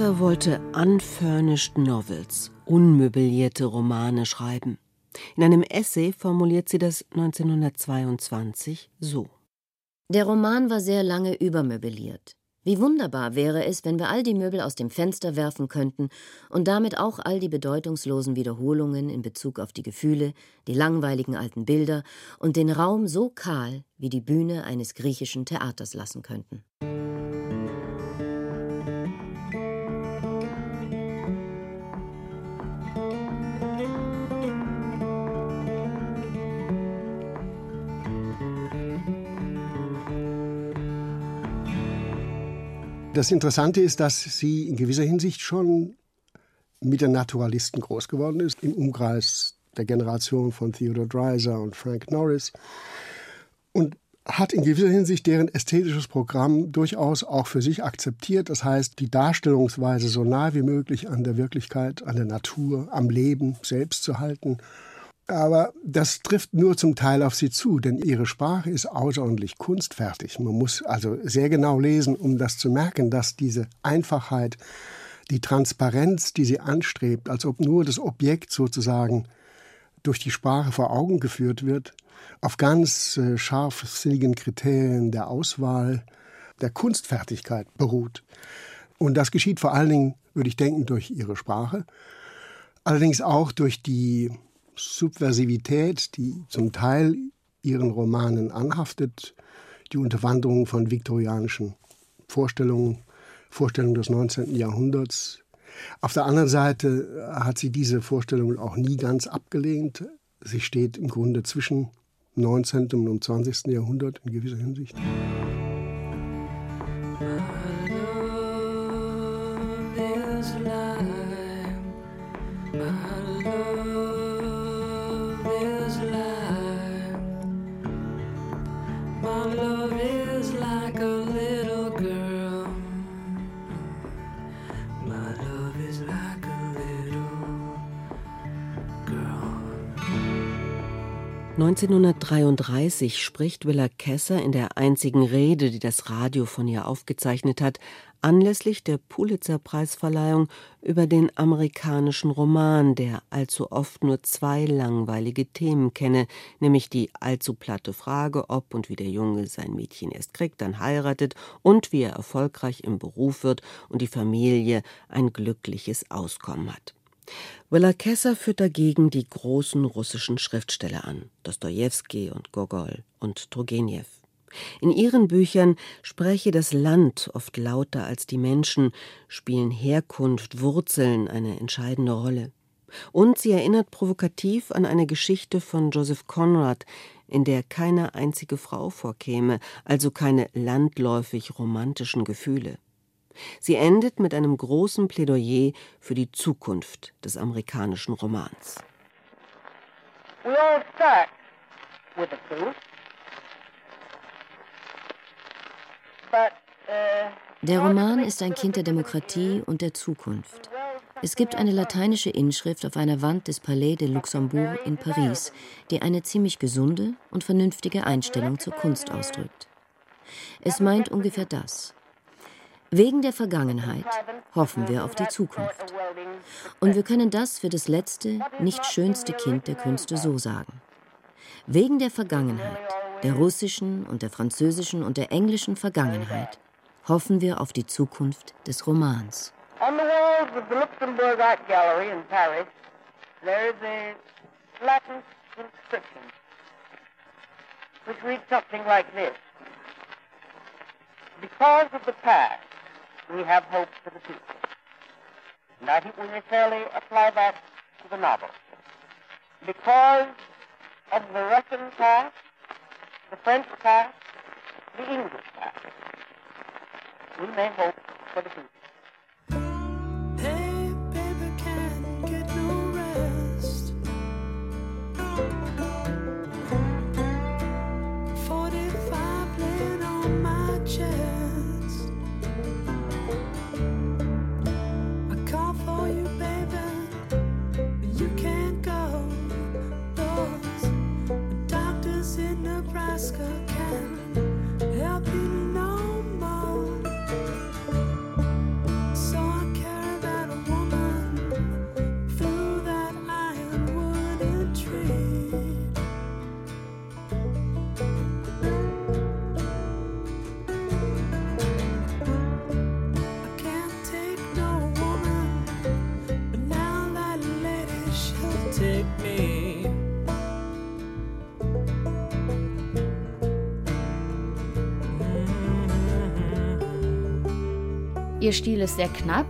Kesser wollte unfurnished novels, unmöblierte Romane schreiben. In einem Essay formuliert sie das 1922 so. Der Roman war sehr lange übermöbliert. Wie wunderbar wäre es, wenn wir all die Möbel aus dem Fenster werfen könnten und damit auch all die bedeutungslosen Wiederholungen in Bezug auf die Gefühle, die langweiligen alten Bilder und den Raum so kahl wie die Bühne eines griechischen Theaters lassen könnten. Das Interessante ist, dass sie in gewisser Hinsicht schon mit den Naturalisten groß geworden ist, im Umkreis der Generation von Theodore Dreiser und Frank Norris. Und hat in gewisser Hinsicht deren ästhetisches Programm durchaus auch für sich akzeptiert. Das heißt, die Darstellungsweise so nah wie möglich an der Wirklichkeit, an der Natur, am Leben selbst zu halten aber das trifft nur zum Teil auf sie zu, denn ihre Sprache ist außerordentlich kunstfertig. Man muss also sehr genau lesen, um das zu merken, dass diese Einfachheit, die Transparenz, die sie anstrebt, als ob nur das Objekt sozusagen durch die Sprache vor Augen geführt wird, auf ganz äh, scharfsinnigen Kriterien der Auswahl, der Kunstfertigkeit beruht. Und das geschieht vor allen Dingen, würde ich denken, durch ihre Sprache, allerdings auch durch die Subversivität, die zum Teil ihren Romanen anhaftet, die Unterwanderung von viktorianischen Vorstellungen, Vorstellungen des 19. Jahrhunderts. Auf der anderen Seite hat sie diese Vorstellungen auch nie ganz abgelehnt. Sie steht im Grunde zwischen 19. und 20. Jahrhundert in gewisser Hinsicht. like a 1933 spricht Willa Kesser in der einzigen Rede, die das Radio von ihr aufgezeichnet hat, anlässlich der Pulitzer-Preisverleihung über den amerikanischen Roman, der allzu oft nur zwei langweilige Themen kenne, nämlich die allzu platte Frage, ob und wie der Junge sein Mädchen erst kriegt, dann heiratet und wie er erfolgreich im Beruf wird und die Familie ein glückliches Auskommen hat. Willa Kesser führt dagegen die großen russischen Schriftsteller an, Dostojewski und Gogol und Turgenev. In ihren Büchern spreche das Land oft lauter als die Menschen, spielen Herkunft, Wurzeln eine entscheidende Rolle. Und sie erinnert provokativ an eine Geschichte von Joseph Conrad, in der keine einzige Frau vorkäme, also keine landläufig romantischen Gefühle. Sie endet mit einem großen Plädoyer für die Zukunft des amerikanischen Romans. We all start with a proof. Uh, der Roman ist ein Kind der Demokratie und der Zukunft. Es gibt eine lateinische Inschrift auf einer Wand des Palais de Luxembourg in Paris, die eine ziemlich gesunde und vernünftige Einstellung zur Kunst ausdrückt. Es meint ungefähr das. Wegen der Vergangenheit hoffen wir auf die Zukunft. Und wir können das für das letzte, nicht schönste Kind der Künste so sagen. Wegen der Vergangenheit der russischen und der französischen und der englischen Vergangenheit hoffen wir auf die Zukunft des Romans. On the walls of the Art Gallery in Paris, there is a Latin inscription which reads something like this. Because of the past, we have hope for the future. And I think we may fairly apply that to the novel. Because of the Russian past, the French past, the English past. We may hope for the future. Alaska. Ihr Stil ist sehr knapp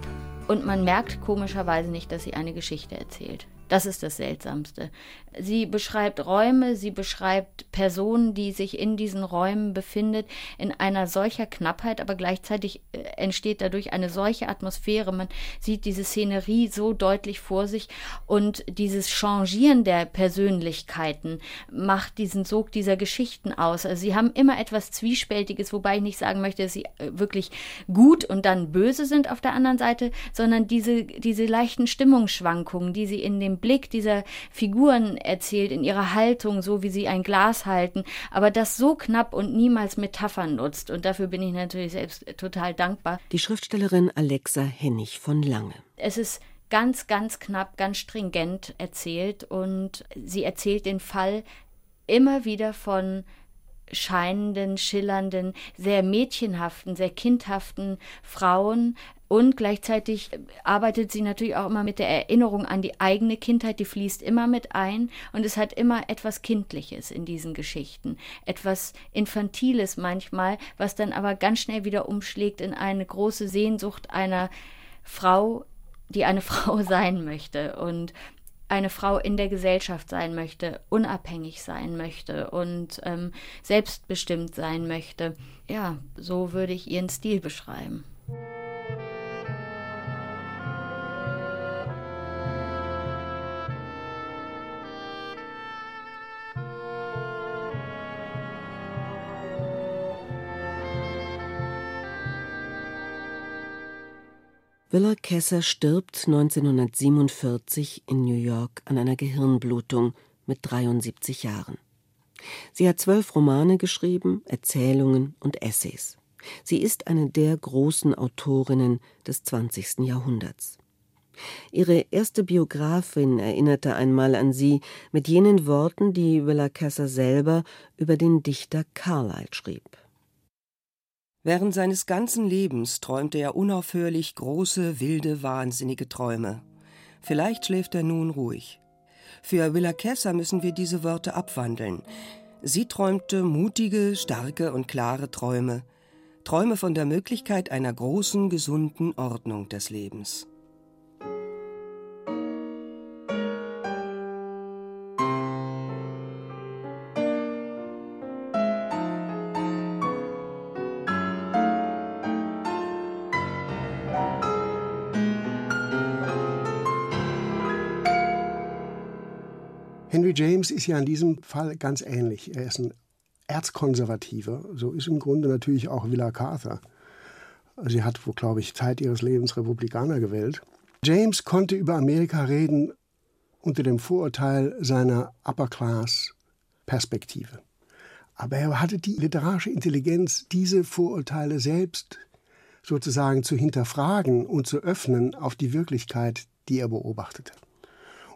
und man merkt komischerweise nicht, dass sie eine Geschichte erzählt. Das ist das Seltsamste. Sie beschreibt Räume, sie beschreibt Personen, die sich in diesen Räumen befindet, in einer solcher Knappheit, aber gleichzeitig äh, entsteht dadurch eine solche Atmosphäre. Man sieht diese Szenerie so deutlich vor sich und dieses Changieren der Persönlichkeiten macht diesen Sog dieser Geschichten aus. Also sie haben immer etwas Zwiespältiges, wobei ich nicht sagen möchte, dass sie äh, wirklich gut und dann böse sind auf der anderen Seite, sondern diese, diese leichten Stimmungsschwankungen, die sie in dem Blick dieser Figuren erzählt, in ihrer Haltung, so wie sie ein Glas halten, aber das so knapp und niemals Metaphern nutzt. Und dafür bin ich natürlich selbst total dankbar. Die Schriftstellerin Alexa Hennig von Lange. Es ist ganz, ganz knapp, ganz stringent erzählt und sie erzählt den Fall immer wieder von scheinenden, schillernden, sehr mädchenhaften, sehr kindhaften Frauen, und gleichzeitig arbeitet sie natürlich auch immer mit der Erinnerung an die eigene Kindheit, die fließt immer mit ein. Und es hat immer etwas Kindliches in diesen Geschichten. Etwas Infantiles manchmal, was dann aber ganz schnell wieder umschlägt in eine große Sehnsucht einer Frau, die eine Frau sein möchte. Und eine Frau in der Gesellschaft sein möchte, unabhängig sein möchte und ähm, selbstbestimmt sein möchte. Ja, so würde ich ihren Stil beschreiben. Willa Kesser stirbt 1947 in New York an einer Gehirnblutung mit 73 Jahren. Sie hat zwölf Romane geschrieben, Erzählungen und Essays. Sie ist eine der großen Autorinnen des 20. Jahrhunderts. Ihre erste Biografin erinnerte einmal an sie mit jenen Worten, die Willa Kesser selber über den Dichter Carlyle schrieb. Während seines ganzen Lebens träumte er unaufhörlich große, wilde, wahnsinnige Träume. Vielleicht schläft er nun ruhig. Für Willa Kesser müssen wir diese Worte abwandeln. Sie träumte mutige, starke und klare Träume. Träume von der Möglichkeit einer großen, gesunden Ordnung des Lebens. Henry James ist ja in diesem Fall ganz ähnlich. Er ist ein Erzkonservativer. So ist im Grunde natürlich auch Willa Carter. Sie hat, wo glaube ich, Zeit ihres Lebens Republikaner gewählt. James konnte über Amerika reden unter dem Vorurteil seiner Upper-Class-Perspektive. Aber er hatte die literarische Intelligenz, diese Vorurteile selbst sozusagen zu hinterfragen und zu öffnen auf die Wirklichkeit, die er beobachtete.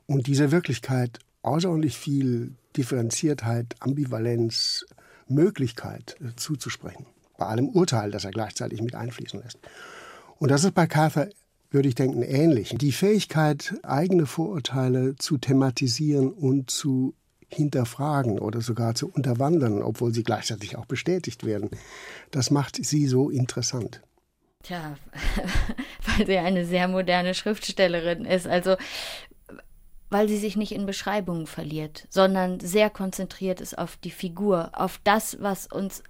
Und diese Wirklichkeit außerordentlich viel Differenziertheit, Ambivalenz, Möglichkeit äh, zuzusprechen. Bei allem Urteil, das er gleichzeitig mit einfließen lässt. Und das ist bei Carter, würde ich denken, ähnlich. Die Fähigkeit, eigene Vorurteile zu thematisieren und zu hinterfragen oder sogar zu unterwandern, obwohl sie gleichzeitig auch bestätigt werden, das macht sie so interessant. Tja, weil sie eine sehr moderne Schriftstellerin ist. Also weil sie sich nicht in Beschreibungen verliert, sondern sehr konzentriert ist auf die Figur, auf das, was uns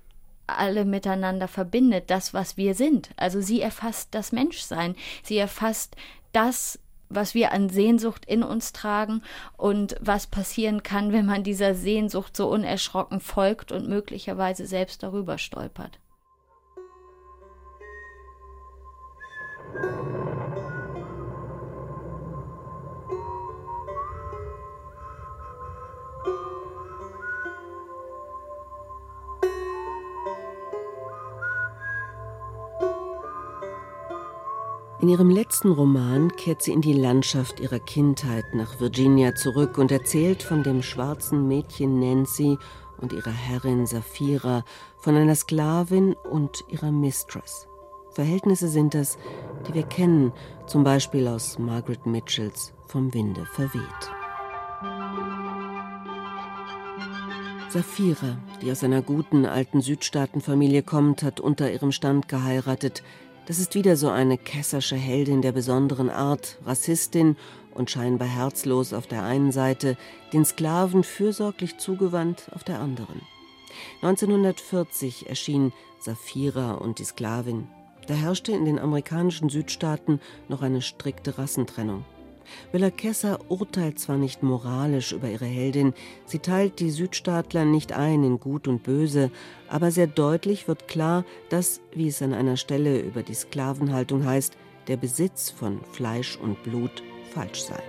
alle miteinander verbindet, das, was wir sind. Also sie erfasst das Menschsein, sie erfasst das, was wir an Sehnsucht in uns tragen und was passieren kann, wenn man dieser Sehnsucht so unerschrocken folgt und möglicherweise selbst darüber stolpert. In ihrem letzten Roman kehrt sie in die Landschaft ihrer Kindheit nach Virginia zurück und erzählt von dem schwarzen Mädchen Nancy und ihrer Herrin Sapphira, von einer Sklavin und ihrer Mistress. Verhältnisse sind das, die wir kennen, zum Beispiel aus Margaret Mitchells Vom Winde verweht. Sapphira, die aus einer guten alten Südstaatenfamilie kommt, hat unter ihrem Stand geheiratet, Das ist wieder so eine kessersche Heldin der besonderen Art, Rassistin und scheinbar herzlos auf der einen Seite, den Sklaven fürsorglich zugewandt auf der anderen. 1940 erschien Saphira und die Sklavin. Da herrschte in den amerikanischen Südstaaten noch eine strikte Rassentrennung. Kessa urteilt zwar nicht moralisch über ihre Heldin, sie teilt die Südstaatler nicht ein in Gut und Böse, aber sehr deutlich wird klar, dass, wie es an einer Stelle über die Sklavenhaltung heißt, der Besitz von Fleisch und Blut falsch sei.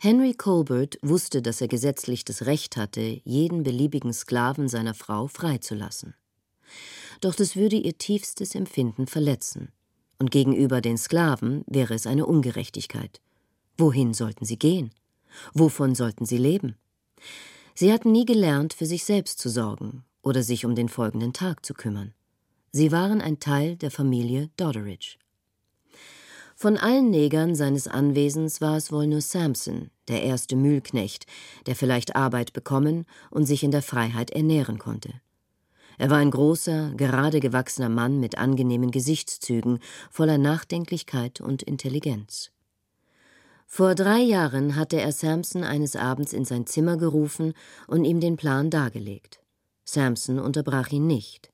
Henry Colbert wusste, dass er gesetzlich das Recht hatte, jeden beliebigen Sklaven seiner Frau freizulassen. Doch das würde ihr tiefstes Empfinden verletzen. Und gegenüber den Sklaven wäre es eine Ungerechtigkeit. Wohin sollten sie gehen? Wovon sollten sie leben? Sie hatten nie gelernt, für sich selbst zu sorgen oder sich um den folgenden Tag zu kümmern. Sie waren ein Teil der Familie Doddridge. Von allen Negern seines Anwesens war es wohl nur Samson, der erste Mühlknecht, der vielleicht Arbeit bekommen und sich in der Freiheit ernähren konnte. Er war ein großer, gerade gewachsener Mann mit angenehmen Gesichtszügen, voller Nachdenklichkeit und Intelligenz. Vor drei Jahren hatte er Samson eines Abends in sein Zimmer gerufen und ihm den Plan dargelegt. Samson unterbrach ihn nicht.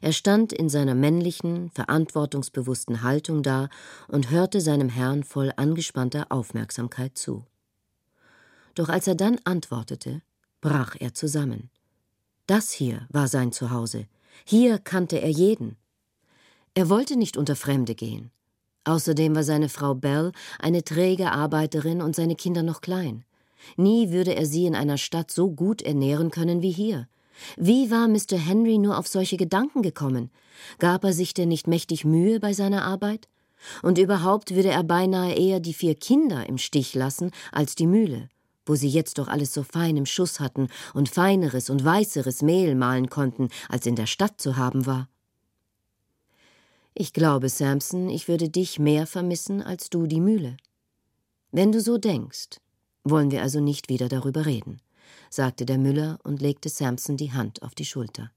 Er stand in seiner männlichen, verantwortungsbewussten Haltung da und hörte seinem Herrn voll angespannter Aufmerksamkeit zu. Doch als er dann antwortete, brach er zusammen. Das hier war sein Zuhause, hier kannte er jeden. Er wollte nicht unter Fremde gehen. Außerdem war seine Frau Bell eine träge Arbeiterin und seine Kinder noch klein. Nie würde er sie in einer Stadt so gut ernähren können wie hier. Wie war Mr. Henry nur auf solche Gedanken gekommen? Gab er sich denn nicht mächtig Mühe bei seiner Arbeit? Und überhaupt würde er beinahe eher die vier Kinder im Stich lassen als die Mühle, wo sie jetzt doch alles so fein im Schuss hatten und feineres und weißeres Mehl mahlen konnten, als in der Stadt zu haben war. Ich glaube, Samson, ich würde dich mehr vermissen als du die Mühle. Wenn du so denkst, wollen wir also nicht wieder darüber reden sagte der Müller und legte Samson die Hand auf die Schulter.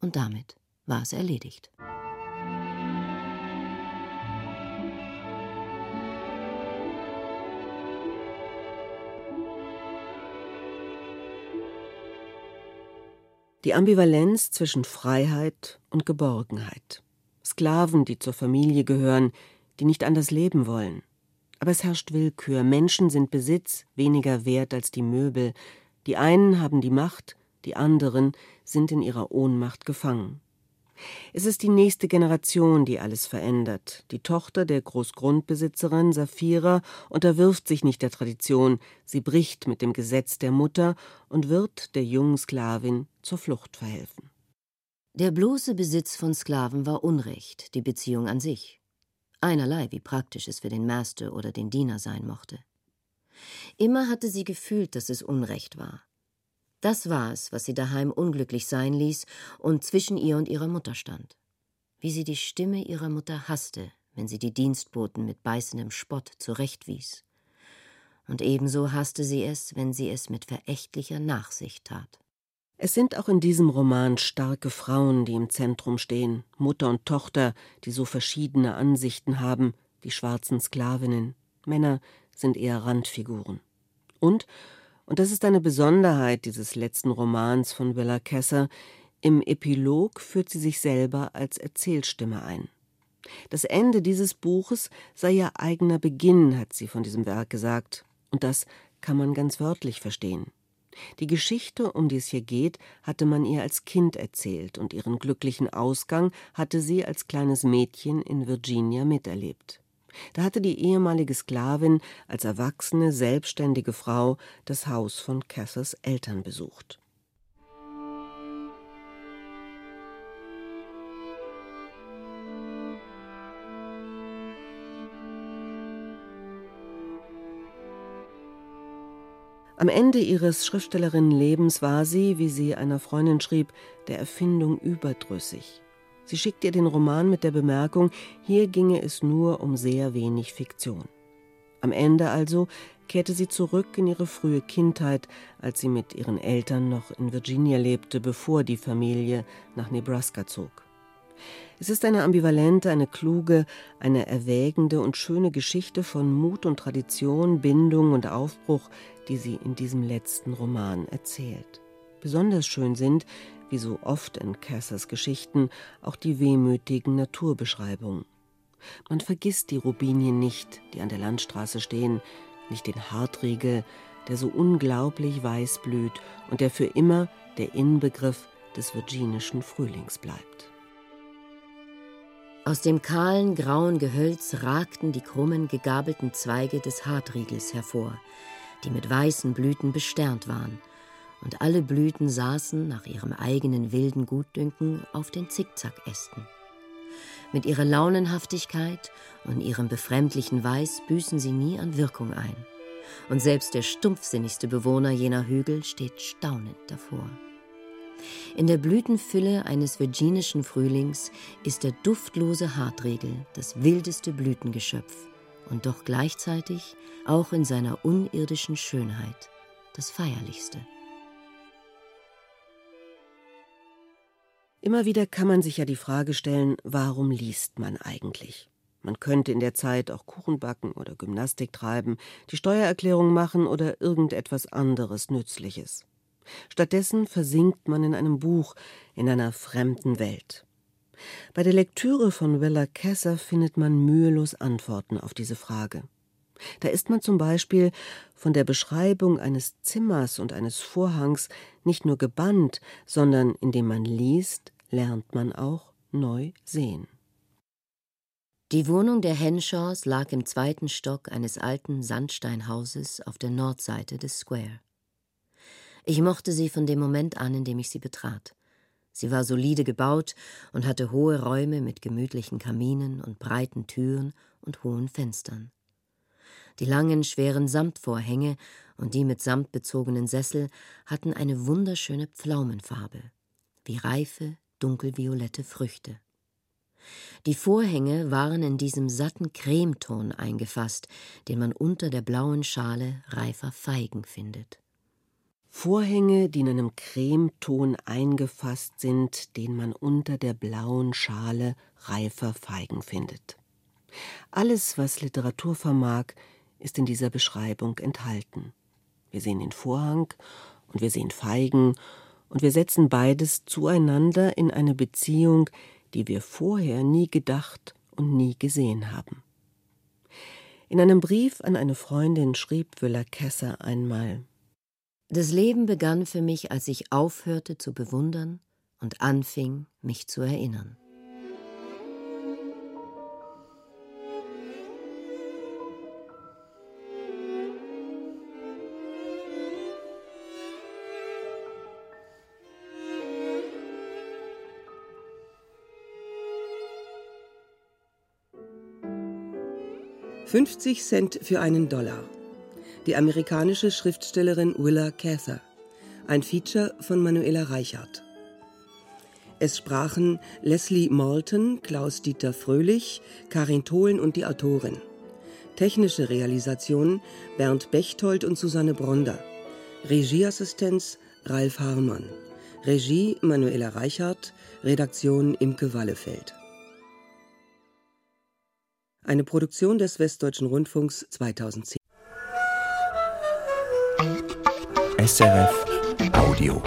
Und damit war es erledigt. Die Ambivalenz zwischen Freiheit und Geborgenheit. Sklaven, die zur Familie gehören, die nicht anders leben wollen. Aber es herrscht Willkür. Menschen sind Besitz, weniger wert als die Möbel, die einen haben die Macht, die anderen sind in ihrer Ohnmacht gefangen. Es ist die nächste Generation, die alles verändert. Die Tochter der Großgrundbesitzerin Saphira unterwirft sich nicht der Tradition, sie bricht mit dem Gesetz der Mutter und wird der jungen Sklavin zur Flucht verhelfen. Der bloße Besitz von Sklaven war Unrecht, die Beziehung an sich. Einerlei, wie praktisch es für den Master oder den Diener sein mochte. Immer hatte sie gefühlt, dass es Unrecht war. Das war es, was sie daheim unglücklich sein ließ und zwischen ihr und ihrer Mutter stand. Wie sie die Stimme ihrer Mutter hasste, wenn sie die Dienstboten mit beißendem Spott zurechtwies. Und ebenso hasste sie es, wenn sie es mit verächtlicher Nachsicht tat. Es sind auch in diesem Roman starke Frauen, die im Zentrum stehen, Mutter und Tochter, die so verschiedene Ansichten haben, die schwarzen Sklavinnen, Männer, sind eher Randfiguren. Und, und das ist eine Besonderheit dieses letzten Romans von Willa Kesser, im Epilog führt sie sich selber als Erzählstimme ein. Das Ende dieses Buches sei ihr eigener Beginn, hat sie von diesem Werk gesagt, und das kann man ganz wörtlich verstehen. Die Geschichte, um die es hier geht, hatte man ihr als Kind erzählt, und ihren glücklichen Ausgang hatte sie als kleines Mädchen in Virginia miterlebt. Da hatte die ehemalige Sklavin als erwachsene, selbstständige Frau das Haus von Cathers Eltern besucht. Am Ende ihres Schriftstellerinnenlebens war sie, wie sie einer Freundin schrieb, der Erfindung überdrüssig. Sie schickte ihr den Roman mit der Bemerkung, hier ginge es nur um sehr wenig Fiktion. Am Ende also kehrte sie zurück in ihre frühe Kindheit, als sie mit ihren Eltern noch in Virginia lebte, bevor die Familie nach Nebraska zog. Es ist eine ambivalente, eine kluge, eine erwägende und schöne Geschichte von Mut und Tradition, Bindung und Aufbruch, die sie in diesem letzten Roman erzählt. Besonders schön sind, wie so oft in Cassers Geschichten, auch die wehmütigen Naturbeschreibungen. Man vergisst die Rubinien nicht, die an der Landstraße stehen, nicht den Hartriegel, der so unglaublich weiß blüht und der für immer der Inbegriff des virginischen Frühlings bleibt. Aus dem kahlen, grauen Gehölz ragten die krummen, gegabelten Zweige des Hartriegels hervor, die mit weißen Blüten besternt waren, und alle Blüten saßen nach ihrem eigenen wilden Gutdünken auf den Zickzackästen. Mit ihrer Launenhaftigkeit und ihrem befremdlichen Weiß büßen sie nie an Wirkung ein. Und selbst der stumpfsinnigste Bewohner jener Hügel steht staunend davor. In der Blütenfülle eines virginischen Frühlings ist der duftlose Hartriegel das wildeste Blütengeschöpf und doch gleichzeitig auch in seiner unirdischen Schönheit das feierlichste. Immer wieder kann man sich ja die Frage stellen, warum liest man eigentlich? Man könnte in der Zeit auch Kuchen backen oder Gymnastik treiben, die Steuererklärung machen oder irgendetwas anderes Nützliches. Stattdessen versinkt man in einem Buch, in einer fremden Welt. Bei der Lektüre von Willa Kesser findet man mühelos Antworten auf diese Frage. Da ist man zum Beispiel von der Beschreibung eines Zimmers und eines Vorhangs nicht nur gebannt, sondern indem man liest, lernt man auch neu sehen. Die Wohnung der Henshaws lag im zweiten Stock eines alten Sandsteinhauses auf der Nordseite des Square. Ich mochte sie von dem Moment an, in dem ich sie betrat. Sie war solide gebaut und hatte hohe Räume mit gemütlichen Kaminen und breiten Türen und hohen Fenstern. Die langen, schweren Samtvorhänge und die mit Samt bezogenen Sessel hatten eine wunderschöne Pflaumenfarbe, wie reife, dunkelviolette Früchte. Die Vorhänge waren in diesem satten Cremeton eingefasst, den man unter der blauen Schale reifer Feigen findet. Vorhänge, die in einem Cremeton eingefasst sind, den man unter der blauen Schale reifer Feigen findet. Alles, was Literatur vermag, ist in dieser Beschreibung enthalten. Wir sehen den Vorhang und wir sehen Feigen und wir setzen beides zueinander in eine Beziehung, die wir vorher nie gedacht und nie gesehen haben. In einem Brief an eine Freundin schrieb Willa Kesser einmal Das Leben begann für mich, als ich aufhörte zu bewundern und anfing, mich zu erinnern. 50 Cent für einen Dollar. Die amerikanische Schriftstellerin Willa Cather. Ein Feature von Manuela Reichert. Es sprachen Leslie Malton, Klaus-Dieter Fröhlich, Karin Tholen und die Autorin. Technische Realisation Bernd Bechtold und Susanne Bronder. Regieassistenz Ralf Harmann. Regie Manuela Reichert. Redaktion Imke Wallefeld. Eine Produktion des Westdeutschen Rundfunks 2010. SRF Audio.